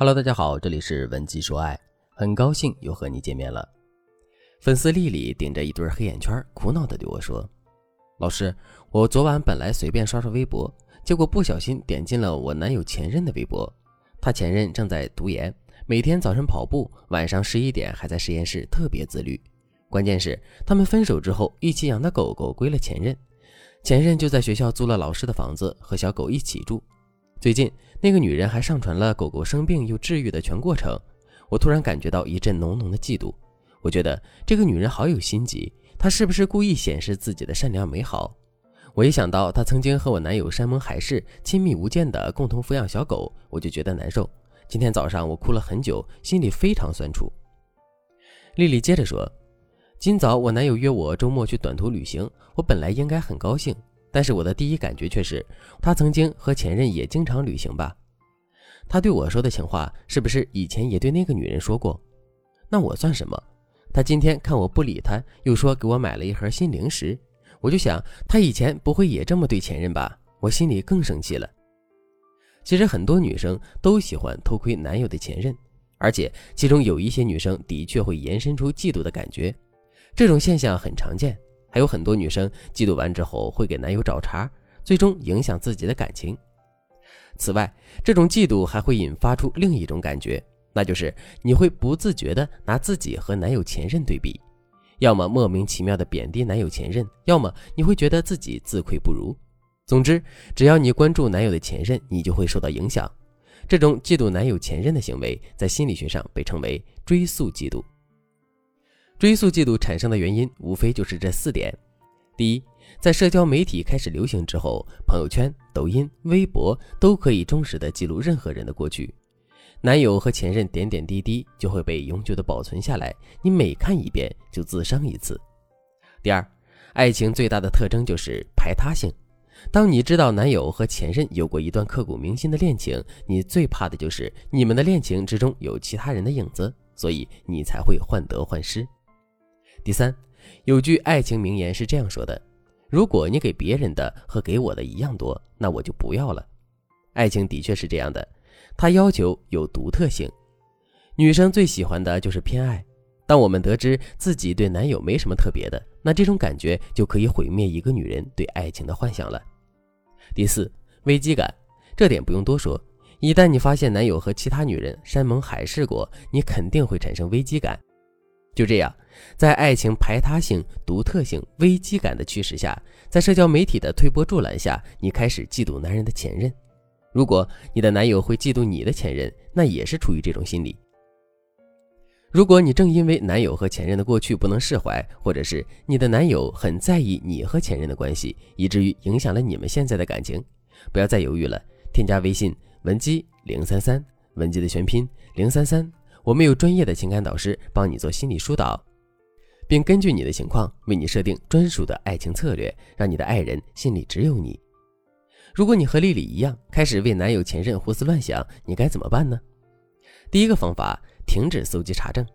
Hello，大家好，这里是文姬说爱，很高兴又和你见面了。粉丝丽丽顶着一堆黑眼圈，苦恼的对我说：“老师，我昨晚本来随便刷刷微博，结果不小心点进了我男友前任的微博。他前任正在读研，每天早晨跑步，晚上十一点还在实验室，特别自律。关键是他们分手之后，一起养的狗狗归了前任，前任就在学校租了老师的房子，和小狗一起住。最近那个女人还上传了狗狗生病又治愈的全过程，我突然感觉到一阵浓浓的嫉妒。”我觉得这个女人好有心机，她是不是故意显示自己的善良美好？我一想到她曾经和我男友山盟海誓、亲密无间的共同抚养小狗，我就觉得难受。今天早上我哭了很久，心里非常酸楚。丽丽接着说：“今早我男友约我周末去短途旅行，我本来应该很高兴，但是我的第一感觉却是，他曾经和前任也经常旅行吧？他对我说的情话，是不是以前也对那个女人说过？那我算什么？”他今天看我不理他，又说给我买了一盒新零食，我就想他以前不会也这么对前任吧？我心里更生气了。其实很多女生都喜欢偷窥男友的前任，而且其中有一些女生的确会延伸出嫉妒的感觉，这种现象很常见。还有很多女生嫉妒完之后会给男友找茬，最终影响自己的感情。此外，这种嫉妒还会引发出另一种感觉。那就是你会不自觉的拿自己和男友前任对比，要么莫名其妙的贬低男友前任，要么你会觉得自己自愧不如。总之，只要你关注男友的前任，你就会受到影响。这种嫉妒男友前任的行为，在心理学上被称为追溯嫉妒。追溯嫉妒产生的原因，无非就是这四点：第一，在社交媒体开始流行之后，朋友圈、抖音、微博都可以忠实的记录任何人的过去。男友和前任点点滴滴就会被永久的保存下来，你每看一遍就自伤一次。第二，爱情最大的特征就是排他性。当你知道男友和前任有过一段刻骨铭心的恋情，你最怕的就是你们的恋情之中有其他人的影子，所以你才会患得患失。第三，有句爱情名言是这样说的：如果你给别人的和给我的一样多，那我就不要了。爱情的确是这样的。它要求有独特性，女生最喜欢的就是偏爱。当我们得知自己对男友没什么特别的，那这种感觉就可以毁灭一个女人对爱情的幻想了。第四，危机感，这点不用多说。一旦你发现男友和其他女人山盟海誓过，你肯定会产生危机感。就这样，在爱情排他性、独特性、危机感的驱使下，在社交媒体的推波助澜下，你开始嫉妒男人的前任。如果你的男友会嫉妒你的前任，那也是出于这种心理。如果你正因为男友和前任的过去不能释怀，或者是你的男友很在意你和前任的关系，以至于影响了你们现在的感情，不要再犹豫了，添加微信文姬零三三，文姬的全拼零三三，我们有专业的情感导师帮你做心理疏导，并根据你的情况为你设定专属的爱情策略，让你的爱人心里只有你。如果你和丽丽一样开始为男友前任胡思乱想，你该怎么办呢？第一个方法，停止搜集查证。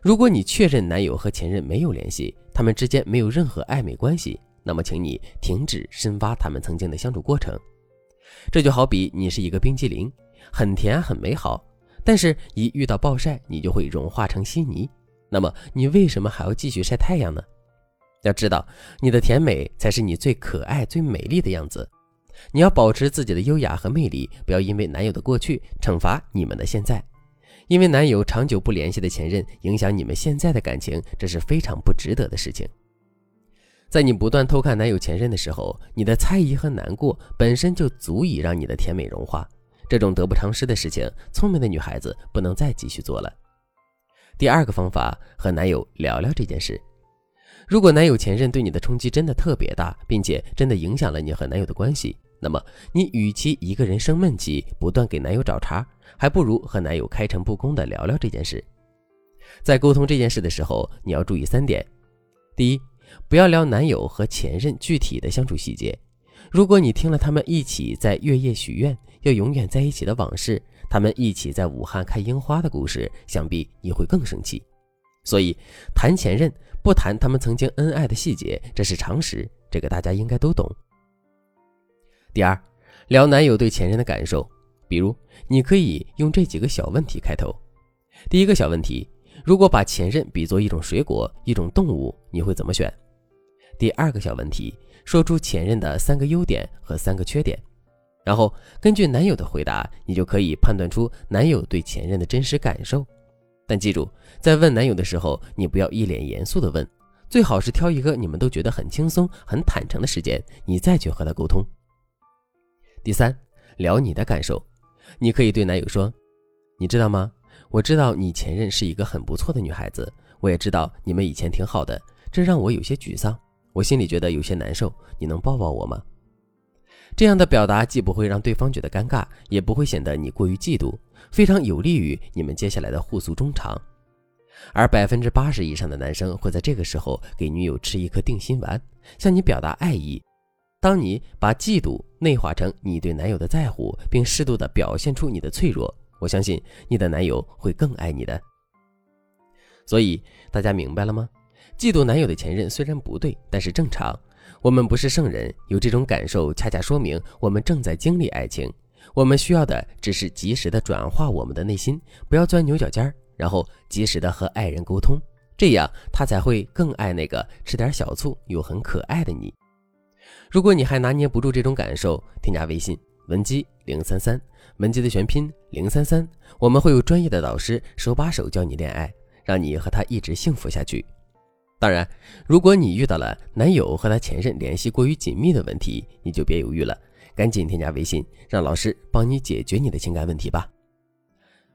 如果你确认男友和前任没有联系，他们之间没有任何暧昧关系，那么请你停止深挖他们曾经的相处过程。这就好比你是一个冰激凌，很甜很美好，但是一遇到暴晒，你就会融化成稀泥。那么你为什么还要继续晒太阳呢？要知道，你的甜美才是你最可爱、最美丽的样子。你要保持自己的优雅和魅力，不要因为男友的过去惩罚你们的现在，因为男友长久不联系的前任影响你们现在的感情，这是非常不值得的事情。在你不断偷看男友前任的时候，你的猜疑和难过本身就足以让你的甜美融化。这种得不偿失的事情，聪明的女孩子不能再继续做了。第二个方法，和男友聊聊这件事。如果男友前任对你的冲击真的特别大，并且真的影响了你和男友的关系，那么，你与其一个人生闷气，不断给男友找茬，还不如和男友开诚布公的聊聊这件事。在沟通这件事的时候，你要注意三点：第一，不要聊男友和前任具体的相处细节。如果你听了他们一起在月夜许愿要永远在一起的往事，他们一起在武汉看樱花的故事，想必你会更生气。所以，谈前任不谈他们曾经恩爱的细节，这是常识，这个大家应该都懂。第二，聊男友对前任的感受，比如，你可以用这几个小问题开头。第一个小问题：如果把前任比作一种水果、一种动物，你会怎么选？第二个小问题：说出前任的三个优点和三个缺点。然后根据男友的回答，你就可以判断出男友对前任的真实感受。但记住，在问男友的时候，你不要一脸严肃的问，最好是挑一个你们都觉得很轻松、很坦诚的时间，你再去和他沟通。第三，聊你的感受，你可以对男友说：“你知道吗？我知道你前任是一个很不错的女孩子，我也知道你们以前挺好的，这让我有些沮丧，我心里觉得有些难受，你能抱抱我吗？”这样的表达既不会让对方觉得尴尬，也不会显得你过于嫉妒，非常有利于你们接下来的互诉衷肠。而百分之八十以上的男生会在这个时候给女友吃一颗定心丸，向你表达爱意。当你把嫉妒内化成你对男友的在乎，并适度的表现出你的脆弱，我相信你的男友会更爱你的。所以大家明白了吗？嫉妒男友的前任虽然不对，但是正常。我们不是圣人，有这种感受，恰恰说明我们正在经历爱情。我们需要的只是及时的转化我们的内心，不要钻牛角尖儿，然后及时的和爱人沟通，这样他才会更爱那个吃点小醋又很可爱的你。如果你还拿捏不住这种感受，添加微信文姬零三三，文姬的全拼零三三，我们会有专业的导师手把手教你恋爱，让你和他一直幸福下去。当然，如果你遇到了男友和他前任联系过于紧密的问题，你就别犹豫了，赶紧添加微信，让老师帮你解决你的情感问题吧。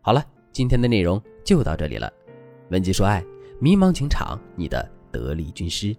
好了，今天的内容就到这里了。文姬说爱，迷茫情场，你的得力军师。